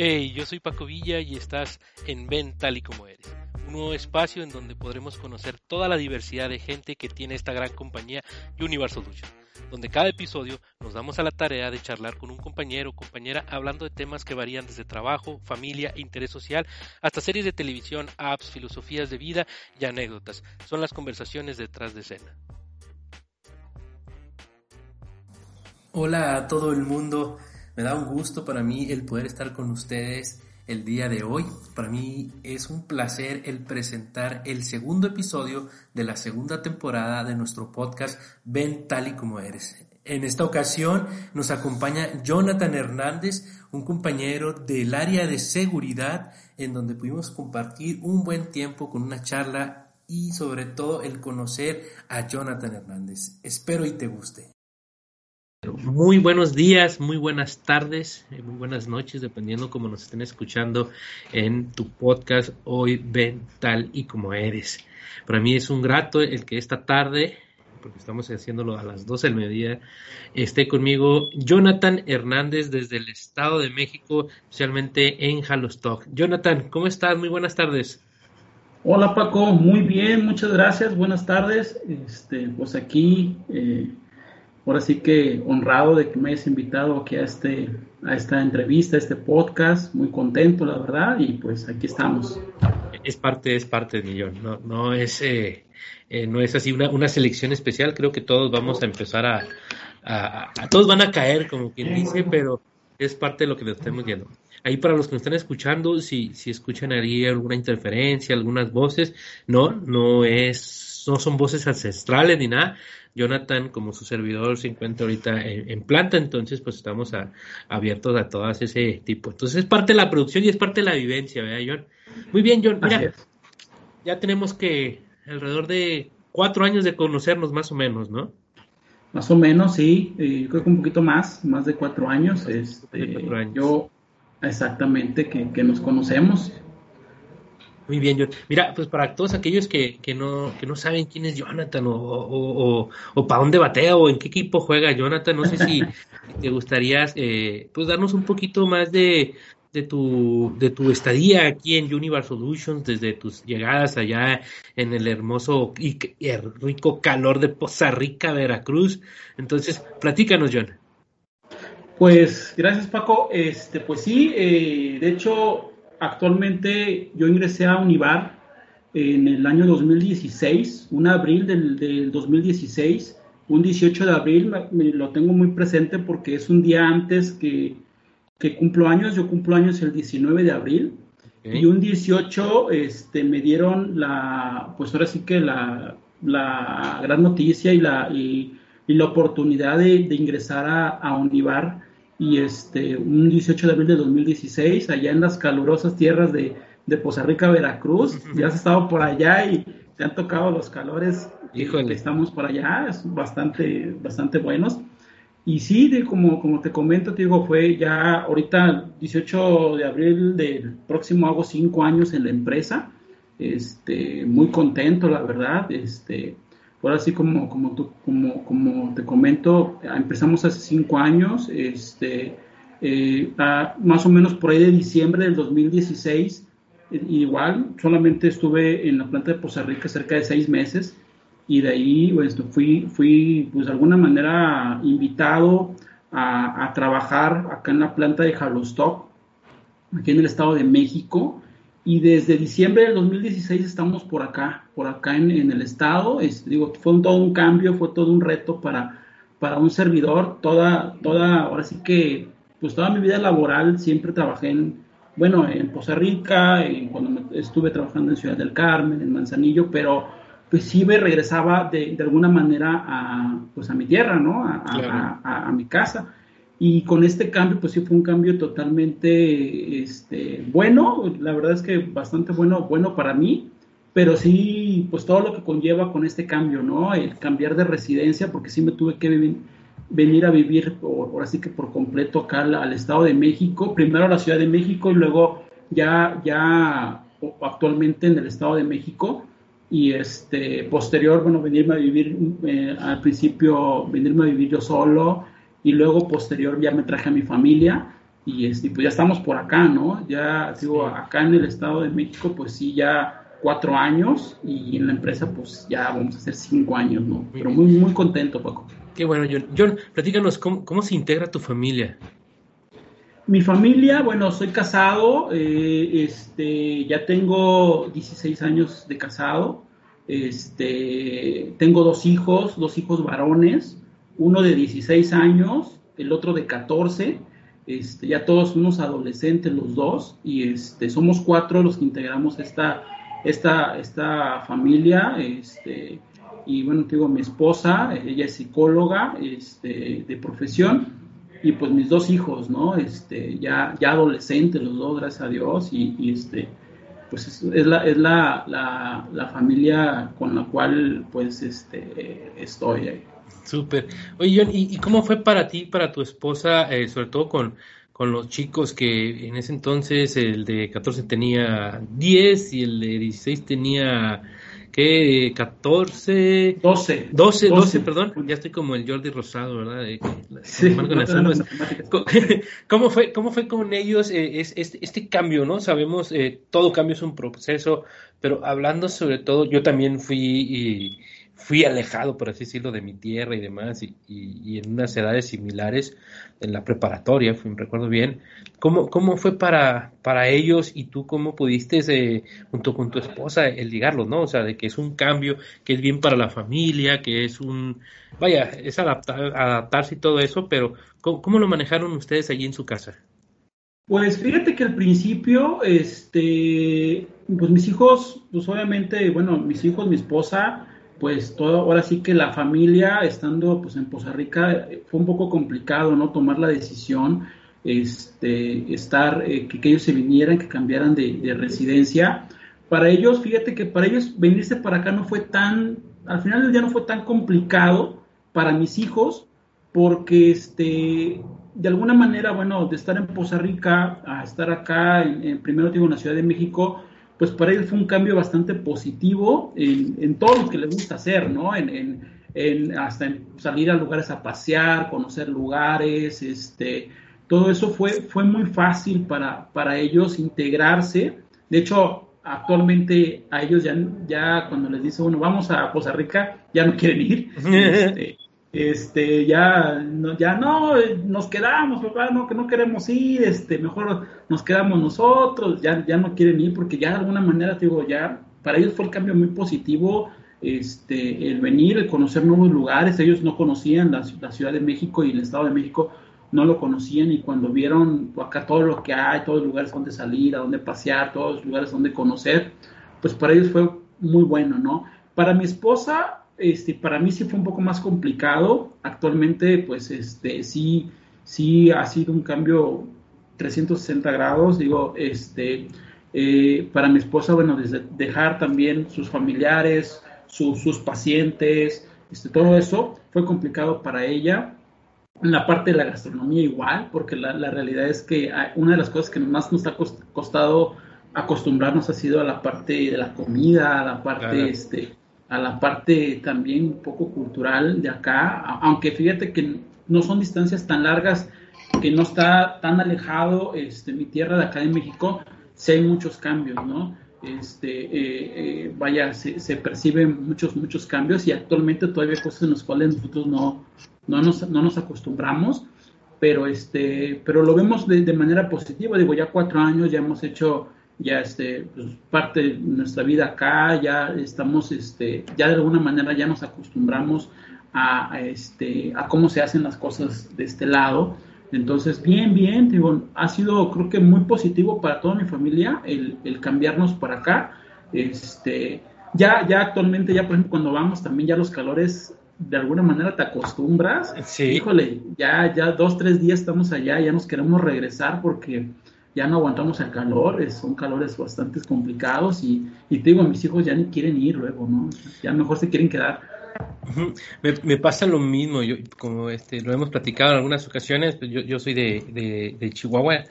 Hey, yo soy Paco Villa y estás en Ven tal y como eres, un nuevo espacio en donde podremos conocer toda la diversidad de gente que tiene esta gran compañía Universal Solutions, donde cada episodio nos damos a la tarea de charlar con un compañero o compañera hablando de temas que varían desde trabajo, familia, interés social, hasta series de televisión, apps, filosofías de vida y anécdotas. Son las conversaciones detrás de escena. Hola a todo el mundo. Me da un gusto para mí el poder estar con ustedes el día de hoy. Para mí es un placer el presentar el segundo episodio de la segunda temporada de nuestro podcast Ven tal y como eres. En esta ocasión nos acompaña Jonathan Hernández, un compañero del área de seguridad, en donde pudimos compartir un buen tiempo con una charla y sobre todo el conocer a Jonathan Hernández. Espero y te guste. Muy buenos días, muy buenas tardes, eh, muy buenas noches, dependiendo cómo nos estén escuchando en tu podcast Hoy Ven Tal y Como Eres. Para mí es un grato el que esta tarde, porque estamos haciéndolo a las 12 del mediodía, esté conmigo Jonathan Hernández desde el Estado de México, especialmente en Halostock. Jonathan, ¿cómo estás? Muy buenas tardes. Hola Paco, muy bien, muchas gracias, buenas tardes. Este, pues aquí... Eh ahora sí que honrado de que me hayas invitado aquí a, este, a esta entrevista, a este podcast, muy contento, la verdad, y pues aquí estamos. Es parte, es parte millón, no, no es, eh, eh, no es así una, una, selección especial, creo que todos vamos a empezar a, todos van a caer, como quien dice, pero es parte de lo que nos estamos viendo. Ahí para los que nos están escuchando, si, si escuchan ahí alguna interferencia, algunas voces, no, no es, no son voces ancestrales ni nada, Jonathan, como su servidor, se encuentra ahorita en, planta, entonces pues estamos abiertos a todas ese tipo. Entonces es parte de la producción y es parte de la vivencia, ¿verdad, John? Muy bien, John, mira, ya tenemos que alrededor de cuatro años de conocernos más o menos, ¿no? Más o menos, sí, eh, creo que un poquito más, más de cuatro años. Este, cuatro años. Yo, exactamente, que, que nos conocemos. Muy bien, John. Mira, pues para todos aquellos que, que, no, que no saben quién es Jonathan o, o, o, para dónde batea o en qué equipo juega Jonathan, no sé si te gustaría eh, pues darnos un poquito más de, de, tu, de tu estadía aquí en Universal Solutions, desde tus llegadas allá en el hermoso y, rico calor de Poza Rica, Veracruz. Entonces, platícanos, John. Pues gracias Paco. Este, pues sí, eh, de hecho actualmente yo ingresé a Univar en el año 2016, un abril del, 2016, un 18 de abril, me, lo tengo muy presente porque es un día antes que, que cumplo años, yo cumplo años el 19 de abril, y un 18 este, me dieron la, pues ahora sí que la, la gran noticia y la, y, la oportunidad de, ingresar a, a Univar y este, un 18 de abril de 2016, allá en las calurosas tierras de, de Poza Rica, Veracruz. Ya has estado por allá y te han tocado los calores. Híjole. Estamos por allá, es bastante, bastante buenos. Y sí, de, como, como te comento, te digo, fue ya ahorita 18 de abril del próximo hago cinco años en la empresa. Este, muy contento, la verdad. Este, Ahora sí, como, como, como, te comento, empezamos hace cinco años, este, eh, más o menos por ahí de diciembre del 2016, eh, igual, solamente estuve en la planta de Poza Rica cerca de seis meses y de ahí pues, fui, fui, pues de alguna manera invitado a, a trabajar acá en la planta de Jalostock, aquí en el Estado de México, y desde diciembre del 2016 estamos por acá, por acá en, el estado. digo, fue todo un cambio, fue todo un reto para, para un servidor. Toda, toda, ahora sí que, pues toda mi vida laboral siempre trabajé en, bueno, en Poza Rica, cuando estuve trabajando en Ciudad del Carmen, en Manzanillo, pero pues sí me regresaba de, de alguna manera a, pues a mi tierra, ¿no? A, a mi casa. Y con este cambio, pues sí fue un cambio totalmente este, bueno, la verdad es que bastante bueno, bueno para mí, pero sí, pues todo lo que conlleva con este cambio, ¿no? El cambiar de residencia, porque sí me tuve que venir a vivir, por, así que por completo acá al, Estado de México, primero a la Ciudad de México y luego ya, ya actualmente en el Estado de México y este posterior, bueno, venirme a vivir eh, al principio, venirme a vivir yo solo, y luego posterior ya me traje a mi familia y este, pues ya estamos por acá, ¿no? Ya digo, acá en el Estado de México, pues sí, ya cuatro años y en la empresa, pues ya vamos a hacer cinco años, ¿no? Pero muy, muy contento, Paco. Qué bueno, John. John, platícanos, ¿cómo, cómo se integra tu familia? Mi familia, bueno, soy casado, eh, este, ya tengo 16 años de casado, este, tengo dos hijos, dos hijos varones, uno de 16 años, el otro de 14, este, ya todos unos adolescentes los dos, y este, somos cuatro los que integramos esta, esta, esta familia, este, y bueno, tengo mi esposa, ella es psicóloga este, de profesión, y pues mis dos hijos, ¿no? Este, ya, ya adolescentes los dos, gracias a Dios, y, este, pues es, la, es la, la, la, familia con la cual pues este, estoy ahí. Súper. Oye, John, ¿y, cómo fue para ti, para tu esposa, eh, sobre todo con, con los chicos que en ese entonces el de 14 tenía 10 y el de 16 tenía, ¿qué? 14. 12. 12, 12, perdón. Ya estoy como el Jordi Rosado, ¿verdad? sí, ¿Cómo, fue, ¿Cómo fue con ellos eh, este, este, cambio, no? Sabemos, eh, todo cambio es un proceso, pero hablando sobre todo, yo también fui... Y, fui alejado, por así decirlo, de mi tierra y demás, y, en unas edades similares, en la preparatoria, fui, recuerdo bien. ¿Cómo, cómo fue para, para ellos y tú cómo pudiste, eh, junto con tu esposa, el ligarlo, ¿no? O sea, de que es un cambio, que es bien para la familia, que es un, vaya, es adaptar, adaptarse y todo eso, pero ¿cómo, lo manejaron ustedes allí en su casa? Pues fíjate que al principio, este, pues mis hijos, pues obviamente, bueno, mis hijos, mi esposa, pues todo, ahora sí que la familia, estando pues en Poza Rica, fue un poco complicado, ¿no? Tomar la decisión, este, estar, eh, que, ellos se vinieran, que cambiaran de, residencia. Para ellos, fíjate que para ellos venirse para acá no fue tan, al final del día no fue tan complicado para mis hijos, porque este, de alguna manera, bueno, de estar en Poza Rica a estar acá, en, primero digo en la Ciudad de México, pues para él fue un cambio bastante positivo en, en todo lo que le gusta hacer, ¿no? En, en, hasta salir a lugares a pasear, conocer lugares, este, todo eso fue, fue muy fácil para, para ellos integrarse. De hecho, actualmente a ellos ya, ya cuando les dice, bueno, vamos a Costa Rica, ya no quieren ir. Este, este, ya no, ya no, nos quedamos, papá, no, que no queremos ir, este, mejor nos quedamos nosotros, ya, ya no quieren ir porque ya de alguna manera, digo, ya, para ellos fue el cambio muy positivo, este, el venir, el conocer nuevos lugares, ellos no conocían la, la Ciudad de México y el Estado de México, no lo conocían y cuando vieron acá todo lo que hay, todos los lugares donde salir, a donde pasear, todos los lugares donde conocer, pues para ellos fue muy bueno, ¿no? Para mi esposa, este, para mí sí fue un poco más complicado. Actualmente, pues, este, sí, sí ha sido un cambio 360 grados. Digo, este, eh, para mi esposa, bueno, desde dejar también sus familiares, sus pacientes, este, todo eso fue complicado para ella. En la parte de la gastronomía igual, porque la, realidad es que una de las cosas que más nos ha costado acostumbrarnos ha sido a la parte de la comida, a la parte, este, a la parte también un poco cultural de acá, aunque fíjate que no son distancias tan largas, que no está tan alejado este, mi tierra de acá de México, sí hay muchos cambios, ¿no? Este, eh, eh, vaya, se, perciben muchos, muchos cambios y actualmente todavía hay cosas en las cuales nosotros no, no, nos, no nos acostumbramos, pero, este, pero lo vemos de, de manera positiva, digo, ya cuatro años ya hemos hecho ya este, pues, parte de nuestra vida acá, ya estamos, este, ya de alguna manera ya nos acostumbramos a, este, a cómo se hacen las cosas de este lado. Entonces, bien, bien, digo, ha sido creo que muy positivo para toda mi familia el, el cambiarnos para acá. Este, ya, ya actualmente, ya por ejemplo, cuando vamos también ya los calores de alguna manera te acostumbras. Sí. Híjole, ya, ya dos, tres días estamos allá, ya nos queremos regresar porque ya no aguantamos el calor, son calores bastante complicados y, y te digo, mis hijos ya ni quieren ir luego, ¿no? Ya mejor se quieren quedar. Me, pasa lo mismo, yo como este lo hemos platicado en algunas ocasiones, pues yo, yo soy de, de, Chihuahua,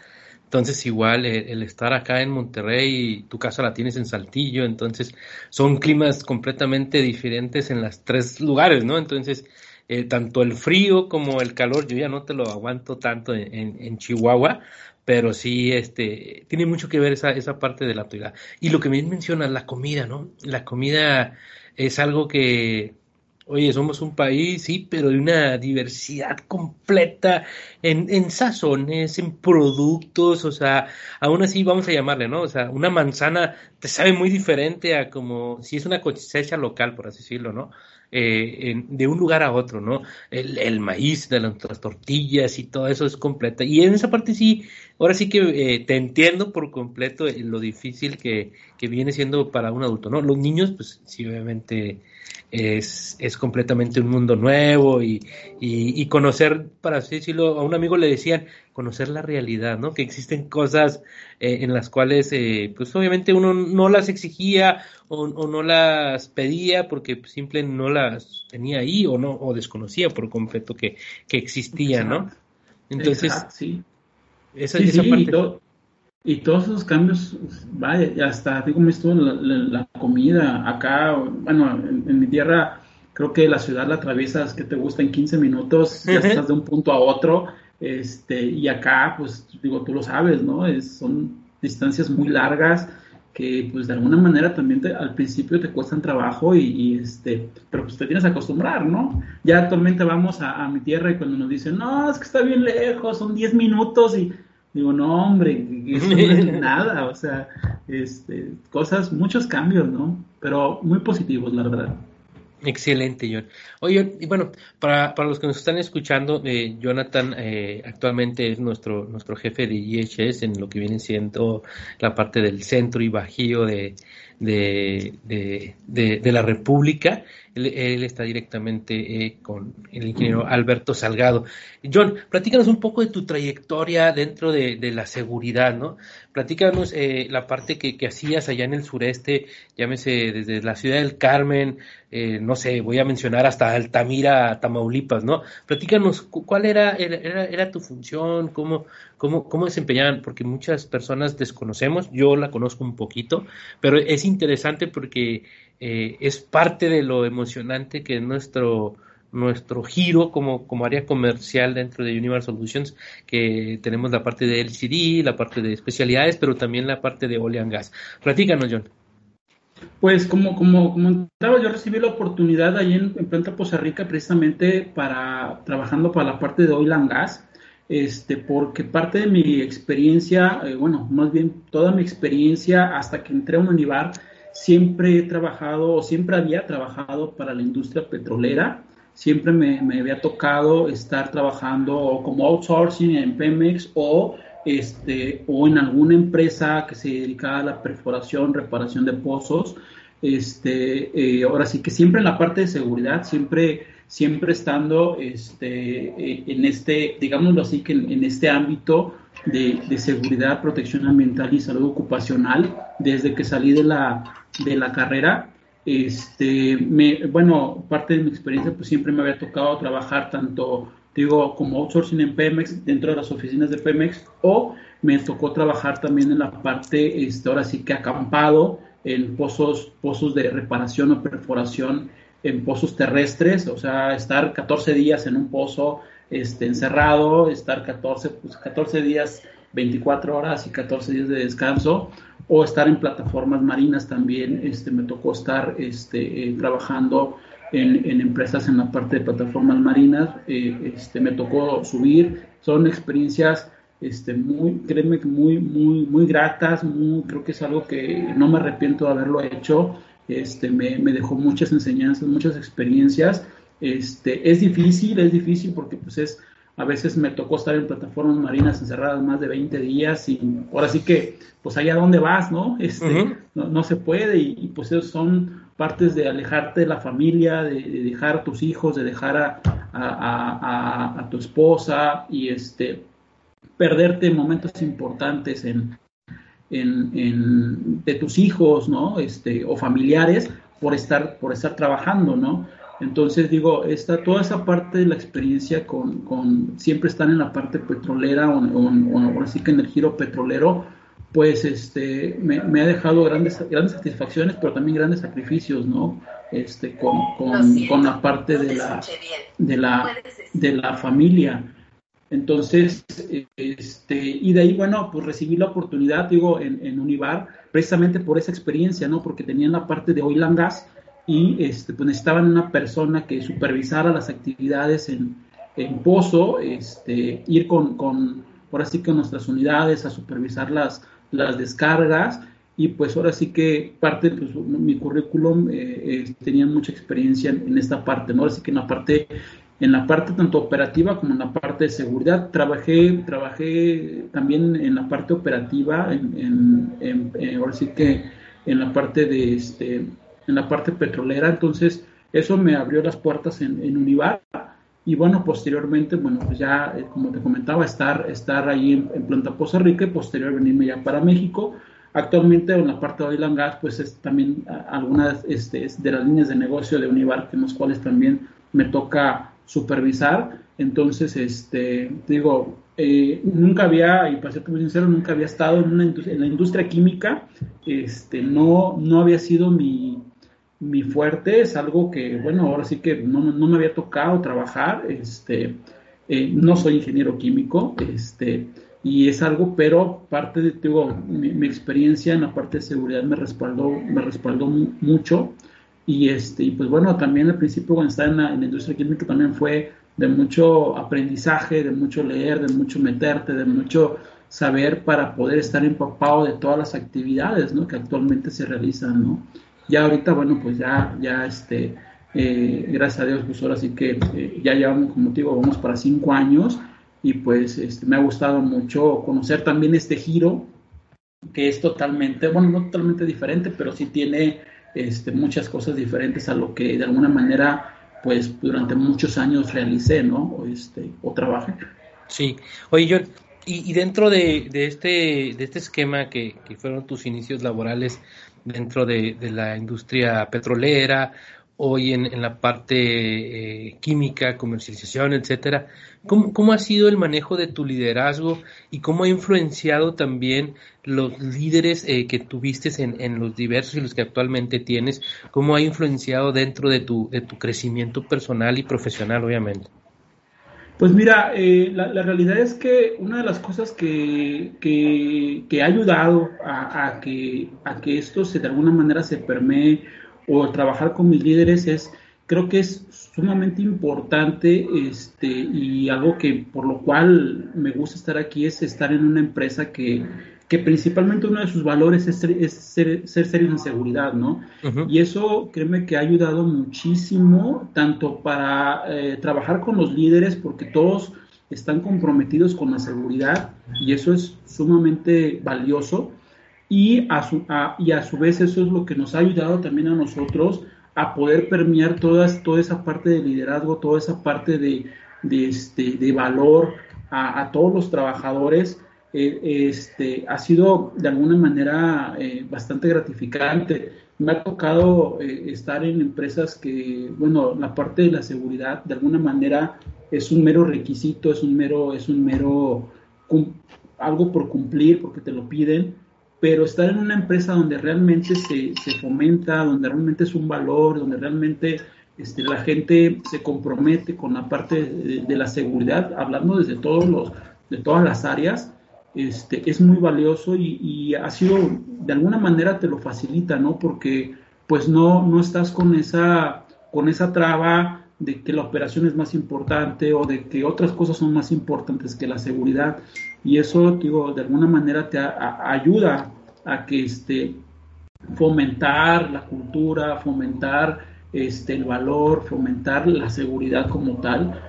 entonces igual el, estar acá en Monterrey, tu casa la tienes en Saltillo, entonces son climas completamente diferentes en las tres lugares, ¿no? Entonces eh, tanto el frío como el calor, yo ya no te lo aguanto tanto en, Chihuahua, pero sí, este, tiene mucho que ver esa, esa parte de la autoridad. Y lo que me menciona, la comida, ¿no? La comida es algo que, oye, somos un país, sí, pero de una diversidad completa en, en sazones, en productos, o sea, aún así vamos a llamarle, ¿no? O sea, una manzana te sabe muy diferente a como si es una cosecha local, por así decirlo, ¿no? Eh, de un lugar a otro, ¿no? El, maíz de las, tortillas y todo eso es completa. Y en esa parte sí, ahora sí que eh, te entiendo por completo lo difícil que, que, viene siendo para un adulto, ¿no? Los niños, pues sí, obviamente es, es completamente un mundo nuevo y, y, conocer, para así decirlo, a un amigo le decían, conocer la realidad, ¿no? Que existen cosas eh, en las cuales, eh, pues obviamente uno no las exigía o, no las pedía porque simplemente no las tenía ahí o no o desconocía por completo que, que existían, ¿no? Entonces, sí. Esa, esa parte... Y todos esos cambios, vaya, hasta digo, estuvo la, la, comida acá, bueno, en, mi tierra, creo que la ciudad la atraviesas, que te gusta en 15 minutos, ya estás de un punto a otro, este, y acá, pues, digo, tú lo sabes, ¿no? Es, son distancias muy largas que, pues, de alguna manera también al principio te cuestan trabajo y, este, pero pues te tienes que acostumbrar, ¿no? Ya actualmente vamos a, a mi tierra y cuando nos dicen, no, es que está bien lejos, son 10 minutos y Digo, no, hombre, eso no es nada, o sea, este, cosas, muchos cambios, ¿no? Pero muy positivos, la verdad. Excelente, John. Oye, y bueno, para, para los que nos están escuchando, eh, Jonathan eh, actualmente es nuestro, nuestro jefe de IHS en lo que viene siendo la parte del centro y bajío de, de, de, de la República. Él, está directamente eh, con el ingeniero Alberto Salgado. John, platícanos un poco de tu trayectoria dentro de, la seguridad, ¿no? Platícanos eh, la parte que, hacías allá en el sureste, llámese desde la ciudad del Carmen, eh, no sé, voy a mencionar hasta Altamira, Tamaulipas, ¿no? Platícanos cuál era, era, era tu función, cómo, cómo, cómo desempeñaban, porque muchas personas desconocemos, yo la conozco un poquito, pero es interesante porque eh, es parte de lo emocionante que es nuestro, nuestro giro como, como área comercial dentro de Universal Solutions, que tenemos la parte de LCD, la parte de especialidades, pero también la parte de oil and gas. Platícanos, John. Pues como, como comentaba, yo recibí la oportunidad ahí en, Planta Poza Rica precisamente para trabajando para la parte de oil and gas, este, porque parte de mi experiencia, eh, bueno, más bien toda mi experiencia hasta que entré a un Univar, siempre he trabajado o siempre había trabajado para la industria petrolera. Siempre me, había tocado estar trabajando como outsourcing en Pemex o, este, o en alguna empresa que se dedicaba a la perforación, reparación de pozos. Este, eh, ahora sí que siempre en la parte de seguridad, siempre, siempre estando este, eh, en este, digámoslo así, que en este ámbito de, seguridad, protección ambiental y salud ocupacional desde que salí de la, de la carrera. Este, me, bueno, parte de mi experiencia pues siempre me había tocado trabajar tanto, digo, como outsourcing en Pemex, dentro de las oficinas de Pemex, o me tocó trabajar también en la parte, este, ahora sí que acampado, en pozos, pozos de reparación o perforación en pozos terrestres, o sea, estar 14 días en un pozo este, encerrado, estar 14, pues 14 días, 24 horas y 14 días de descanso, o estar en plataformas marinas también. Este, me tocó estar este, eh, trabajando en, en, empresas en la parte de plataformas marinas, eh, este, me tocó subir, son experiencias este, muy, créeme que muy, muy, muy gratas, muy, creo que es algo que no me arrepiento de haberlo hecho, este, me, me dejó muchas enseñanzas, muchas experiencias este, es difícil, es difícil porque pues es, a veces me tocó estar en plataformas marinas encerradas más de 20 días y ahora sí que, pues allá donde vas, ¿no? Este, no, se puede y, pues son partes de alejarte de la familia, de, dejar a tus hijos, de dejar a, a, tu esposa y este, perderte momentos importantes en, en, en, de tus hijos, ¿no? Este, o familiares por estar, por estar trabajando, ¿no? Entonces digo, esta, toda esa parte de la experiencia con, con siempre están en la parte petrolera o, o, así que en el giro petrolero, pues este, me, ha dejado grandes, grandes satisfacciones, pero también grandes sacrificios, ¿no? este, con, con, la parte de la, de la, de la familia. Entonces, este, y de ahí, bueno, pues recibí la oportunidad, digo, en, en Univar, precisamente por esa experiencia, ¿no? Porque tenían la parte de oil and gas y este, pues necesitaban una persona que supervisara las actividades en, en Pozo, este, ir con, con, ahora sí que nuestras unidades a supervisar las, las descargas y pues ahora sí que parte, pues mi currículum eh, tenía mucha experiencia en, esta parte, ¿no? Ahora sí que en la parte en la parte tanto operativa como en la parte de seguridad. Trabajé, trabajé también en la parte operativa, en, eh, ahora sí que en la parte de este, en la parte petrolera, entonces eso me abrió las puertas en, en Univar y bueno, posteriormente, bueno, pues ya, eh, como te comentaba, estar, estar ahí en, Planta Poza Rica y posterior venirme ya para México. Actualmente en la parte de oil and gas, pues es también algunas este, de las líneas de negocio de Univar, en las cuales también me toca supervisar. Entonces, este, digo, eh, nunca había, y para ser muy sincero, nunca había estado en, una en la industria química, este, no, no había sido mi, mi fuerte, es algo que, bueno, ahora sí que no, no me había tocado trabajar, este, eh, no soy ingeniero químico, este, y es algo, pero parte de, digo, mi, mi, experiencia en la parte de seguridad me respaldó, me respaldó mucho, y este, y pues bueno, también al principio cuando estaba en la, industria química también fue de mucho aprendizaje, de mucho leer, de mucho meterte, de mucho saber para poder estar empapado de todas las actividades ¿no? que actualmente se realizan, ¿no? Ya ahorita, bueno, pues ya, ya este, eh, gracias a Dios, pues ahora sí que eh, ya llevamos, como te digo, vamos para cinco años y pues este, me ha gustado mucho conocer también este giro que es totalmente, bueno, no totalmente diferente, pero sí tiene este, muchas cosas diferentes a lo que de alguna manera pues durante muchos años realicé, ¿no? O, este, o trabajé. Sí, oye, yo, y, dentro de, este, de este esquema que, fueron tus inicios laborales dentro de, de la industria petrolera, hoy en, la parte eh, química, comercialización, etcétera. ¿Cómo, ¿Cómo, ha sido el manejo de tu liderazgo y cómo ha influenciado también los líderes eh, que tuviste en, en, los diversos y los que actualmente tienes? ¿Cómo ha influenciado dentro de tu, de tu crecimiento personal y profesional, obviamente? Pues mira, eh, la, la, realidad es que una de las cosas que, que, que ha ayudado a, a, que, a que esto se de alguna manera se permee o trabajar con mis líderes es, creo que es sumamente importante este, y algo que por lo cual me gusta estar aquí es estar en una empresa que, que principalmente uno de sus valores es ser, ser, ser en seguridad, ¿no? Y eso créeme que ha ayudado muchísimo, tanto para eh, trabajar con los líderes, porque todos están comprometidos con la seguridad y eso es sumamente valioso y a, su, y a su vez eso es lo que nos ha ayudado también a nosotros a poder permear todas, toda esa parte de liderazgo, toda esa parte de, este, de valor a, a, todos los trabajadores. Eh, este, ha sido de alguna manera eh, bastante gratificante. Me ha tocado eh, estar en empresas que, bueno, la parte de la seguridad de alguna manera es un mero requisito, es un mero, es un mero algo por cumplir porque te lo piden, pero estar en una empresa donde realmente se, se fomenta, donde realmente es un valor, donde realmente este, la gente se compromete con la parte de, la seguridad, hablando desde todos los, de todas las áreas, este, es muy valioso y, y, ha sido, de alguna manera te lo facilita, ¿no? Porque pues no, no estás con esa, con esa traba de que la operación es más importante o de que otras cosas son más importantes que la seguridad. Y eso digo de alguna manera te ayuda a que este fomentar la cultura fomentar este el valor fomentar la seguridad como tal.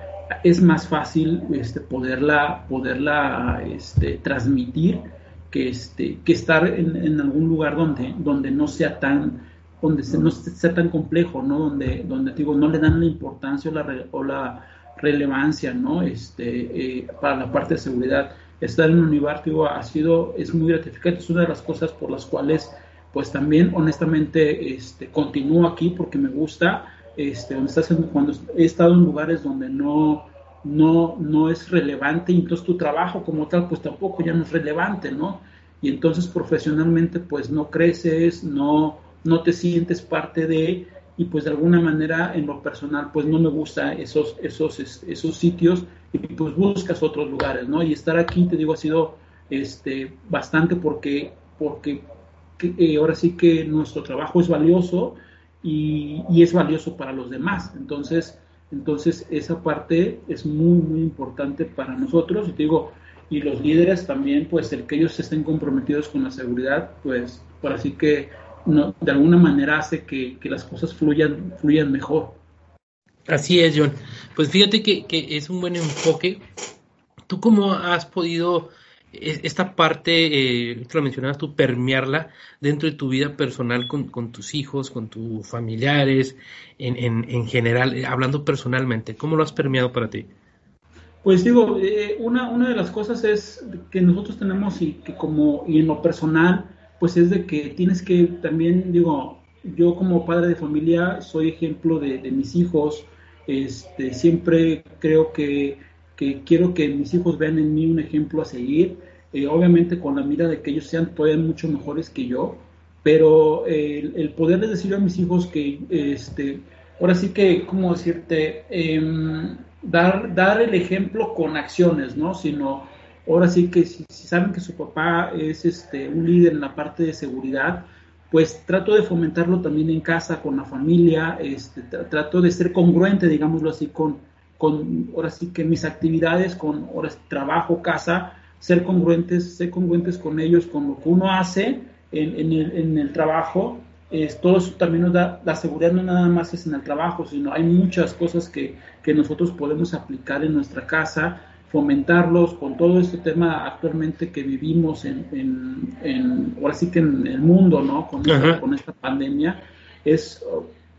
Es más fácil este poderla poderla este transmitir que este que estar en, en algún lugar donde donde no sea tan donde no sea tan complejo, ¿no? Donde, donde digo, no le dan la importancia o la, o la relevancia, ¿no? Este, eh, para la parte de seguridad. Estar en un Univar, digo, ha sido, es muy gratificante, es una de las cosas por las cuales, pues también, honestamente, este, continúo aquí porque me gusta, este, donde estás cuando he estado en lugares donde no, no, no es relevante, y entonces tu trabajo como tal, pues tampoco ya no es relevante, ¿no? Y entonces profesionalmente, pues no creces, no, no te sientes parte de, y pues de alguna manera en lo personal pues no me gusta esos, esos, esos sitios y pues buscas otros lugares, ¿no? Y estar aquí, te digo, ha sido este, bastante porque, porque eh, ahora sí que nuestro trabajo es valioso y, y, es valioso para los demás. Entonces, entonces esa parte es muy, muy importante para nosotros. Y te digo, y los líderes también, pues el que ellos estén comprometidos con la seguridad, pues por así que no, de alguna manera hace que, las cosas fluyan, fluyan mejor. Así es, John. Pues fíjate que, que es un buen enfoque. ¿Tú cómo has podido esta parte, eh, lo mencionabas tú, permearla dentro de tu vida personal con, con tus hijos, con tus familiares, en, en, en, general, eh, hablando personalmente, ¿cómo lo has permeado para ti? Pues digo, eh, una, una de las cosas es que nosotros tenemos y que como, y en lo personal, pues es de que tienes que también, digo, yo como padre de familia soy ejemplo de, de mis hijos, este, siempre creo que que quiero que mis hijos vean en mí un ejemplo a seguir, eh, obviamente con la mira de que ellos sean todavía mucho mejores que yo, pero eh, el, poderles decir a mis hijos que, este, ahora sí que, ¿cómo decirte? Em, dar, dar el ejemplo con acciones, ¿no? Sino, ahora sí que si, saben que su papá es este, un líder en la parte de seguridad, pues trato de fomentarlo también en casa, con la familia, este, trato de ser congruente, digámoslo así, con, con, ahora sí que mis actividades, con horas trabajo, casa, ser congruentes, ser congruentes con ellos, con lo que uno hace en, el, en el, trabajo. Es, todo eso también nos da, la seguridad no nada más es en el trabajo, sino hay muchas cosas que, que nosotros podemos aplicar en nuestra casa, fomentarlos con todo este tema actualmente que vivimos en, en, en ahora sí que en el mundo, ¿no? Con, esta, con esta pandemia, es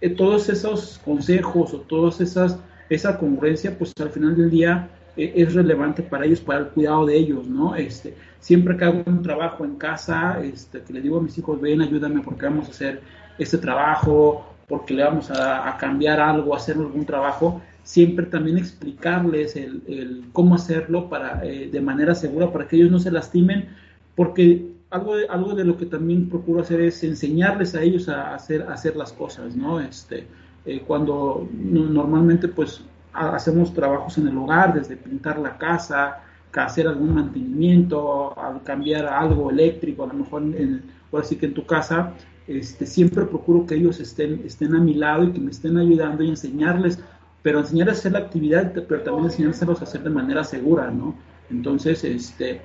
eh, todos esos consejos o todas esas esa congruencia, pues al final del día eh, es relevante para ellos, para el cuidado de ellos, ¿no? Este, siempre que hago un trabajo en casa, este, que le digo a mis hijos, ven, ayúdame porque vamos a hacer este trabajo, porque le vamos a, cambiar algo, hacer algún trabajo, siempre también explicarles el, cómo hacerlo para, eh, de manera segura para que ellos no se lastimen, porque algo de, algo de lo que también procuro hacer es enseñarles a ellos a hacer, hacer las cosas, ¿no? Este, eh, cuando normalmente pues hacemos trabajos en el hogar, desde pintar la casa, hacer algún mantenimiento, cambiar algo eléctrico, a lo mejor en, ahora que en tu casa, este, siempre procuro que ellos estén, estén a mi lado y que me estén ayudando y enseñarles, pero enseñarles a hacer la actividad, pero también enseñárselos a hacer de manera segura, ¿no? Entonces, este,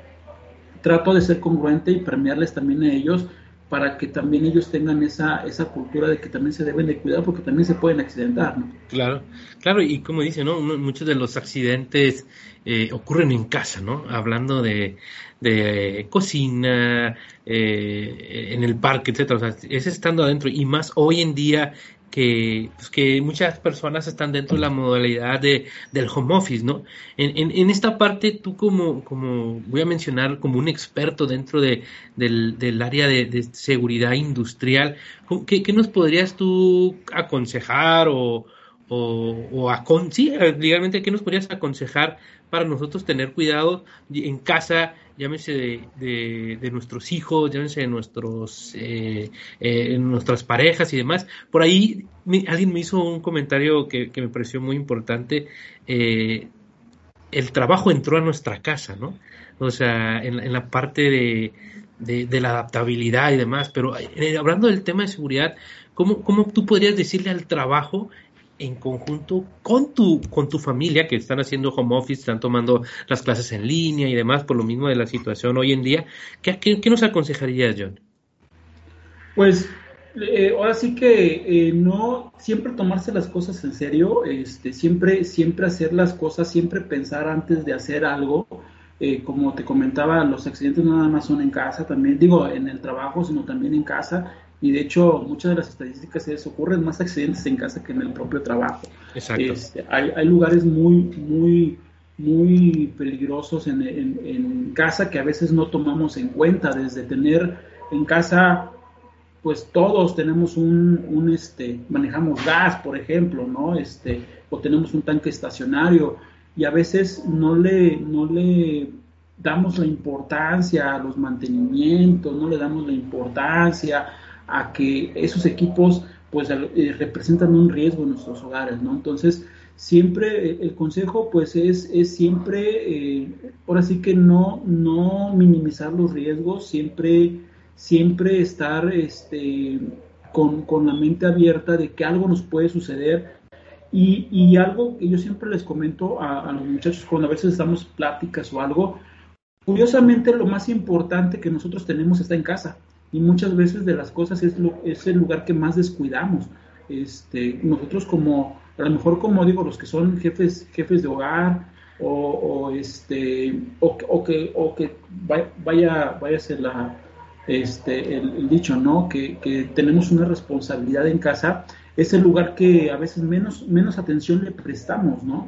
trato de ser congruente y premiarles también a ellos para que también ellos tengan esa, esa cultura de que también se deben de cuidar porque también se pueden accidentar, ¿no? Claro, claro, y como dice, ¿no? Muchos de los accidentes eh, ocurren en casa, ¿no? Hablando de, de cocina, eh, en el parque, etcétera, o sea, es estando adentro y más hoy en día que, pues, que muchas personas están dentro de la modalidad de, del home office, ¿no? En, en, esta parte, tú como, como, voy a mencionar, como un experto dentro de, del, del área de, seguridad industrial, ¿qué, ¿qué, nos podrías tú aconsejar o, o, o acon sí, legalmente, ¿qué nos podrías aconsejar para nosotros tener cuidado en casa, llámese de, de, nuestros hijos, llámese de nuestros, eh, eh, nuestras parejas y demás? Por ahí alguien me hizo un comentario que, que me pareció muy importante. Eh, el trabajo entró a nuestra casa, ¿no? O sea, en, en la parte de, de, la adaptabilidad y demás, pero hablando del tema de seguridad, ¿cómo, ¿cómo tú podrías decirle al trabajo en conjunto con tu, con tu familia que están haciendo home office, están tomando las clases en línea y demás por lo mismo de la situación hoy en día. ¿Qué, qué, nos aconsejarías, John? Pues eh, ahora sí que eh, no siempre tomarse las cosas en serio, este, siempre, siempre hacer las cosas, siempre pensar antes de hacer algo. Eh, como te comentaba, los accidentes no nada más son en casa, también digo en el trabajo, sino también en casa y de hecho muchas de las estadísticas es ocurren más accidentes en casa que en el propio trabajo. Exacto. Este, hay, hay, lugares muy, muy, muy peligrosos en, en, casa que a veces no tomamos en cuenta, desde tener en casa, pues todos tenemos un, un este, manejamos gas, por ejemplo, ¿no? Este, o tenemos un tanque estacionario y a veces no le, no le damos la importancia a los mantenimientos, no le damos la importancia a que esos equipos pues representan un riesgo en nuestros hogares, ¿no? Entonces, siempre el consejo pues es, es siempre, ahora sí que no, no minimizar los riesgos, siempre, siempre estar este, con, con, la mente abierta de que algo nos puede suceder. Y, y algo que yo siempre les comento a, a, los muchachos cuando a veces damos pláticas o algo, curiosamente lo más importante que nosotros tenemos está en casa. Y muchas veces de las cosas es, lo, es el lugar que más descuidamos. Este, nosotros como, a lo mejor como digo, los que son jefes, jefes de hogar, o, o este, o, que, o que vaya, vaya a ser la, este, el, dicho, ¿no? Que, que, tenemos una responsabilidad en casa, es el lugar que a veces menos, menos atención le prestamos, ¿no?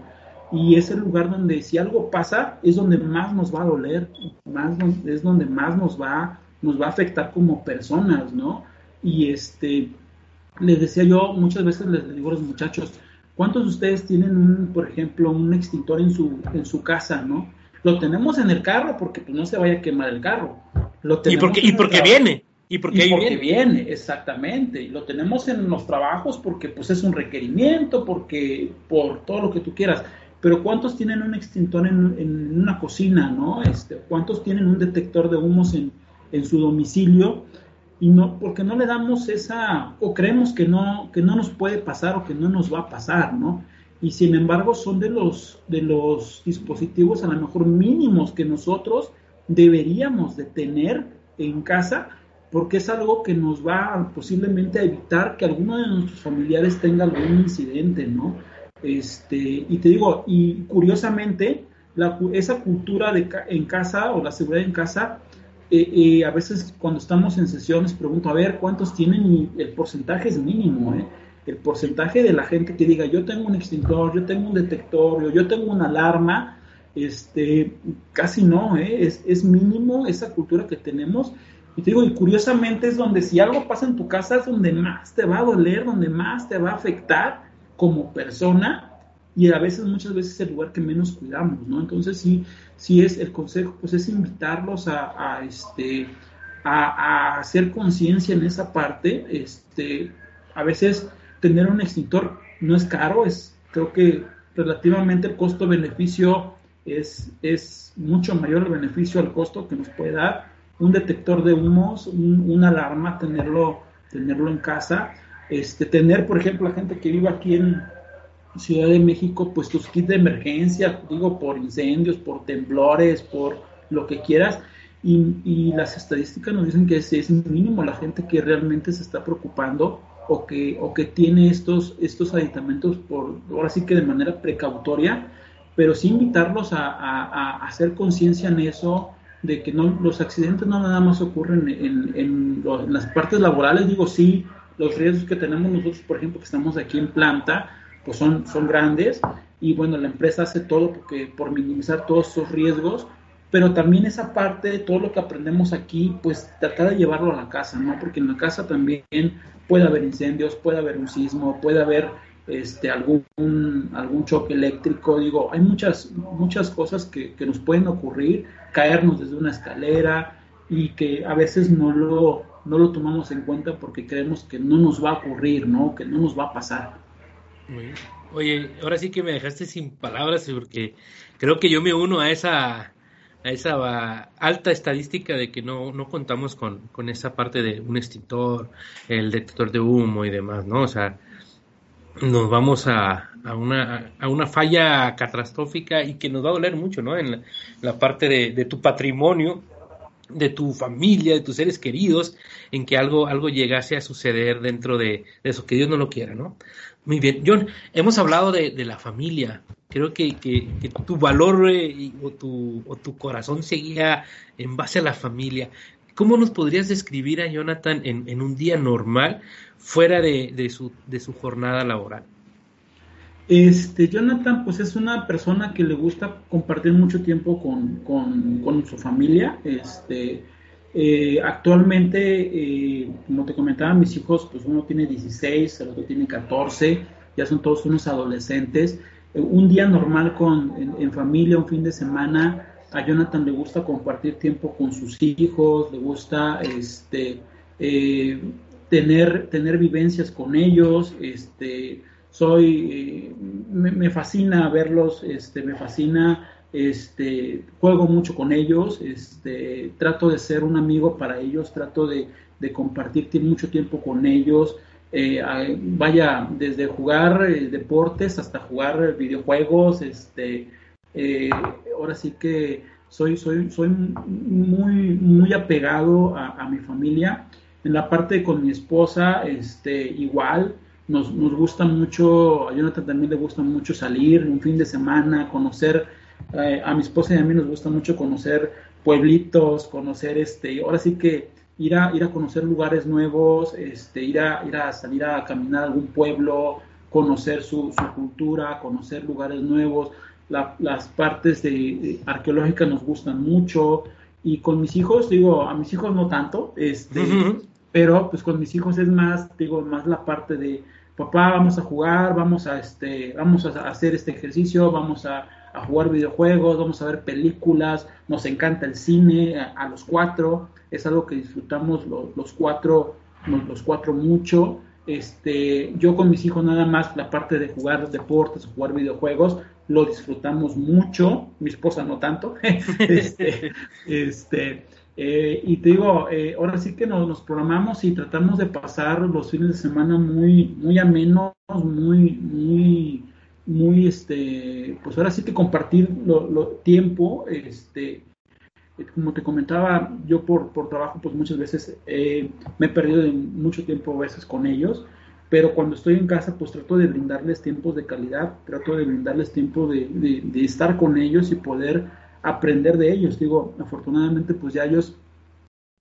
Y es el lugar donde si algo pasa, es donde más nos va a doler, más es donde más nos va, nos va a afectar como personas, ¿no? Y este, les decía yo, muchas veces les digo a los muchachos, ¿cuántos de ustedes tienen, un, por ejemplo, un extintor en su, en su casa, ¿no? Lo tenemos en el carro porque pues, no se vaya a quemar el carro, y porque, y porque viene. Y porque, viene. exactamente. Y lo tenemos en los trabajos porque pues es un requerimiento, porque por todo lo que tú quieras. Pero ¿cuántos tienen un extintor en, una cocina, no? Este, ¿Cuántos tienen un detector de humos en, en, su domicilio? Y no, porque no le damos esa, o creemos que no, que no nos puede pasar o que no nos va a pasar, ¿no? Y sin embargo son de los, de los dispositivos a lo mejor mínimos que nosotros deberíamos de tener en casa porque es algo que nos va posiblemente a evitar que alguno de nuestros familiares tenga algún incidente, ¿no? Este, y te digo, y curiosamente, la, esa cultura de, en casa o la seguridad en casa, eh, a veces cuando estamos en sesiones pregunto, a ver, ¿cuántos tienen? Y el porcentaje es mínimo, ¿eh? El porcentaje de la gente que diga, yo tengo un extintor, yo tengo un detector, yo tengo una alarma, este, casi no, ¿eh? es, es, mínimo esa cultura que tenemos. Y te digo, y curiosamente es donde si algo pasa en tu casa es donde más te va a doler, donde más te va a afectar como persona y a veces, muchas veces es el lugar que menos cuidamos, ¿no? Entonces sí, sí es el consejo, pues es invitarlos a, este, a hacer conciencia en esa parte, este, a veces tener un extintor no es caro, es creo que relativamente el costo-beneficio es, es mucho mayor el beneficio al costo que nos puede dar un detector de humos, un, una alarma, tenerlo, tenerlo en casa, este, tener, por ejemplo, la gente que vive aquí en Ciudad de México, pues tus kits de emergencia, digo, por incendios, por temblores, por lo que quieras, y, y las estadísticas nos dicen que es, es, mínimo la gente que realmente se está preocupando o que, o que tiene estos, estos aditamentos por, ahora sí que de manera precautoria, pero sí invitarlos a, hacer conciencia en eso, de que no, los accidentes no nada más ocurren en, las partes laborales, digo, sí, los riesgos que tenemos nosotros, por ejemplo, que estamos aquí en planta, pues son, son grandes, y bueno, la empresa hace todo porque, por minimizar todos esos riesgos, pero también esa parte de todo lo que aprendemos aquí, pues tratar de llevarlo a la casa, ¿no? Porque en la casa también puede haber incendios, puede haber un sismo, puede haber este, algún, algún choque eléctrico, digo, hay muchas, muchas cosas que, nos pueden ocurrir, caernos desde una escalera y que a veces no lo, no lo tomamos en cuenta porque creemos que no nos va a ocurrir, ¿no? Que no nos va a pasar. Oye, ahora sí que me dejaste sin palabras porque creo que yo me uno a esa a esa alta estadística de que no, no contamos con, con esa parte de un extintor, el detector de humo y demás, ¿no? O sea, nos vamos a, a, una, a una falla catastrófica y que nos va a doler mucho, ¿no? En la, parte de, de, tu patrimonio, de tu familia, de tus seres queridos, en que algo, algo llegase a suceder dentro de, eso, que Dios no lo quiera, ¿no? Muy bien, John, hemos hablado de, de la familia. Creo que, que, que tu valor eh, o, tu, o tu corazón seguía en base a la familia. ¿Cómo nos podrías describir a Jonathan en, en un día normal fuera de, de, su, de su jornada laboral? Este, Jonathan, pues es una persona que le gusta compartir mucho tiempo con, con, su familia. Este, eh, actualmente, eh, como te comentaba, mis hijos, pues uno tiene 16, el otro tiene 14, ya son todos unos adolescentes. Eh, un día normal con, en, familia, un fin de semana, a Jonathan le gusta compartir tiempo con sus hijos, le gusta este, tener, tener vivencias con ellos, este, soy, eh, me, fascina verlos, este, me fascina, este, juego mucho con ellos, este, trato de ser un amigo para ellos, trato de, de compartir mucho tiempo con ellos, eh, vaya, desde jugar eh, deportes hasta jugar videojuegos, este, ahora sí que soy, soy, soy muy, muy apegado a, mi familia. En la parte con mi esposa, este, igual, nos, nos gusta mucho, a Jonathan también le gusta mucho salir un fin de semana, conocer, eh, a mi esposa y a mí nos gusta mucho conocer pueblitos, conocer, este, ahora sí que ir a, ir a conocer lugares nuevos, este, ir, a, ir a salir a caminar a algún pueblo, conocer su, su cultura, conocer lugares nuevos. Las partes de, arqueológicas nos gustan mucho. Y con mis hijos, digo, a mis hijos no tanto, este, pero pues con mis hijos es más, digo, más la parte de papá, vamos a jugar, vamos a este, vamos a hacer este ejercicio, vamos a, jugar videojuegos, vamos a ver películas, nos encanta el cine a, los cuatro, es algo que disfrutamos los, cuatro, los cuatro mucho. Este, yo con mis hijos nada más la parte de jugar deportes, jugar videojuegos, lo disfrutamos mucho, mi esposa no tanto, este, este eh, y te digo, eh, ahora sí que nos, programamos y tratamos de pasar los fines de semana muy, muy amenos, muy, muy, muy, este, pues ahora sí que compartir tiempo, este, como te comentaba, yo por, por trabajo, pues muchas veces eh, me he perdido mucho tiempo a veces con ellos, pero cuando estoy en casa pues trato de brindarles tiempos de calidad, trato de brindarles tiempo de, de, estar con ellos y poder aprender de ellos. Digo, afortunadamente pues ya ellos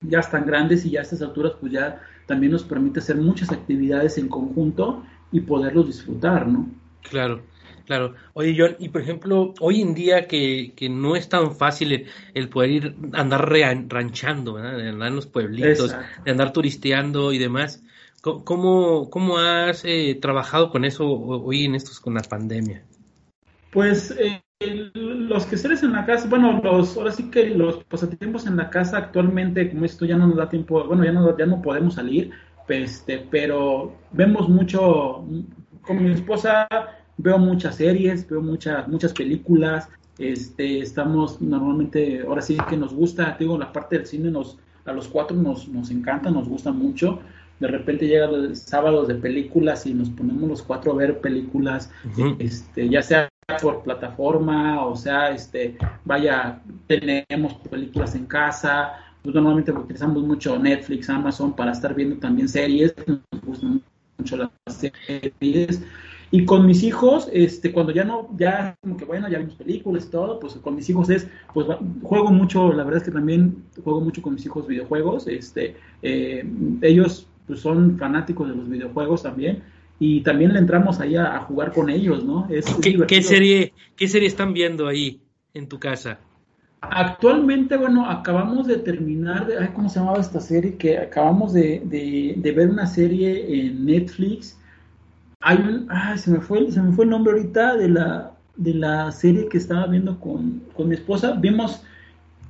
ya están grandes y ya a estas alturas pues ya también nos permite hacer muchas actividades en conjunto y poderlos disfrutar, ¿no? Claro. Claro. Oye, John, y por ejemplo, hoy en día que, que no es tan fácil el, poder ir, andar ranchando, ¿verdad? De andar en los pueblitos, de andar turisteando y demás. ¿Cómo, cómo has eh, trabajado con eso hoy en estos con la pandemia? Pues eh, los que seres en la casa, bueno, los, ahora sí que los pasatiempos en la casa actualmente, como esto ya no nos da tiempo, bueno, ya no, ya no podemos salir, este, pero vemos mucho, con mi esposa veo muchas series, veo muchas, muchas películas, este, estamos normalmente, ahora sí que nos gusta, digo, la parte del cine nos, a los cuatro nos, nos encanta, nos gusta mucho, de repente llegan los sábados de películas y nos ponemos los cuatro a ver películas, este, ya sea por plataforma, o sea, este, vaya, tenemos películas en casa, pues normalmente utilizamos mucho Netflix, Amazon para estar viendo también series, nos gustan mucho las series. Y con mis hijos, este, cuando ya no, ya como que bueno, ya vimos películas y todo, pues con mis hijos es, pues juego mucho, la verdad es que también juego mucho con mis hijos videojuegos, este, eh, ellos pues son fanáticos de los videojuegos también y también le entramos ahí a, jugar con ellos, ¿no? Es ¿Qué, serie, ¿Qué serie están viendo ahí en tu casa? Actualmente, bueno, acabamos de terminar, de, ¿cómo se llamaba esta serie? Que acabamos de, de, ver una serie en Netflix. Hay un, ah, se me fue, se me fue el nombre ahorita de la, de la serie que estaba viendo con, con mi esposa. Vimos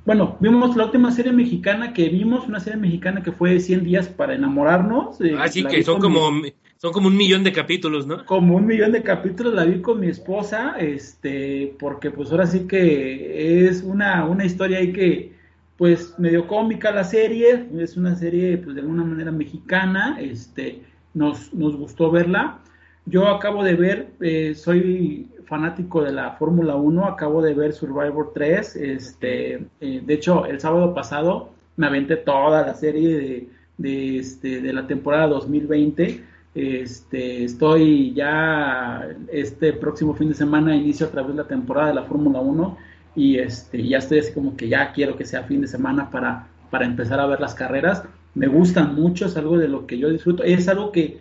bueno, vimos la última serie mexicana que vimos, una serie mexicana que fue 100 días para enamorarnos. Eh, ah, sí, que son como, son como un millón de capítulos, ¿no? Como un millón de capítulos la vi con mi esposa, este, porque pues ahora sí que es una, una historia ahí que, pues medio cómica la serie, es una serie pues de alguna manera mexicana, este, nos, nos gustó verla. Yo acabo de ver, eh, soy fanático de la Fórmula 1, acabo de ver Survivor 3, este, eh, de hecho el sábado pasado me aventé toda la serie de, de, este, de la temporada 2020, este, estoy ya este próximo fin de semana inicio otra vez la temporada de la Fórmula 1 y este, ya estoy así como que ya quiero que sea fin de semana para, para empezar a ver las carreras, me gustan mucho, es algo de lo que yo disfruto, es algo que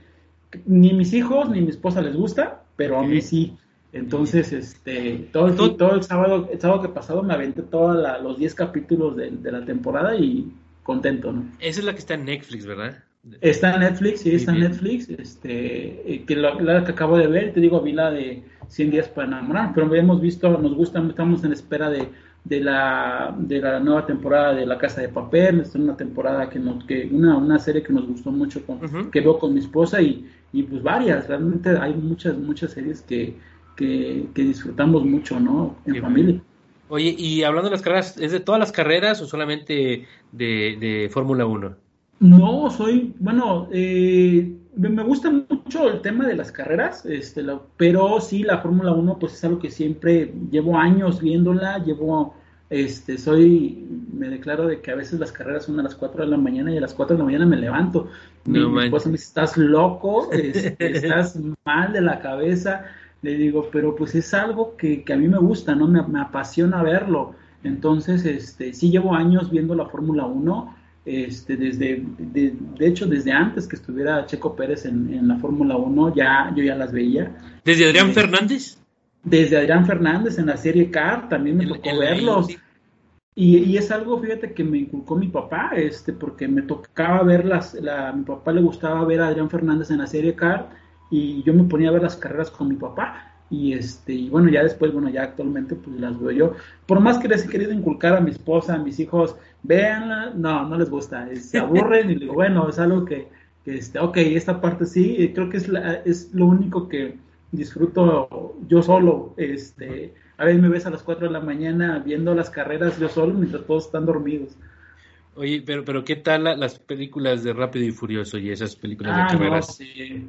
ni mis hijos ni mi esposa les gusta, pero a mí sí. Entonces, este, todo, el, todo el sábado, el sábado que pasado me aventé todos los 10 capítulos de, la temporada y contento, ¿no? Esa es la que está en Netflix, ¿verdad? Está en Netflix, sí, está en Netflix, este, eh, que la, que acabo de ver, te digo, vi la de 100 días para enamorar, pero hemos visto, nos gusta, estamos en espera de, de la, de la nueva temporada de La Casa de Papel, es una temporada que nos, que una, una serie que nos gustó mucho, con, que veo con mi esposa y, y pues varias, realmente hay muchas, muchas series que, que, disfrutamos mucho, ¿no? En familia. Oye, y hablando de las carreras, ¿es de todas las carreras o solamente de, de Fórmula 1? No, soy, bueno, eh, me gusta mucho el tema de las carreras, este, pero sí, la Fórmula 1 pues es algo que siempre llevo años viéndola, llevo, este, soy, me declaro de que a veces las carreras son a las 4 de la mañana y a las 4 de la mañana me levanto. mi, esposa me dice, estás loco, este, estás mal de la cabeza. Le digo, pero pues es algo que, que a mí me gusta, ¿no? Me, me apasiona verlo. Entonces, este, sí llevo años viendo la Fórmula 1 este, desde, de, hecho, desde antes que estuviera Checo Pérez en, la Fórmula 1, ya, yo ya las veía. ¿Desde Adrián Fernández? Desde Adrián Fernández en la serie Car, también me tocó verlos. Y, es algo, fíjate, que me inculcó mi papá, este, porque me tocaba ver las, la, mi papá le gustaba ver a Adrián Fernández en la serie Car y yo me ponía a ver las carreras con mi papá y este y bueno ya después bueno ya actualmente pues las veo yo. Por más que les he querido inculcar a mi esposa a mis hijos véanla no no les gusta se aburren y digo bueno es algo que, que este ok esta parte sí creo que es la, es lo único que disfruto yo solo este a veces me ves a las 4 de la mañana viendo las carreras yo solo mientras todos están dormidos Oye, pero, pero ¿qué tal las películas de Rápido y Furioso y esas películas de ah, carreras? sí.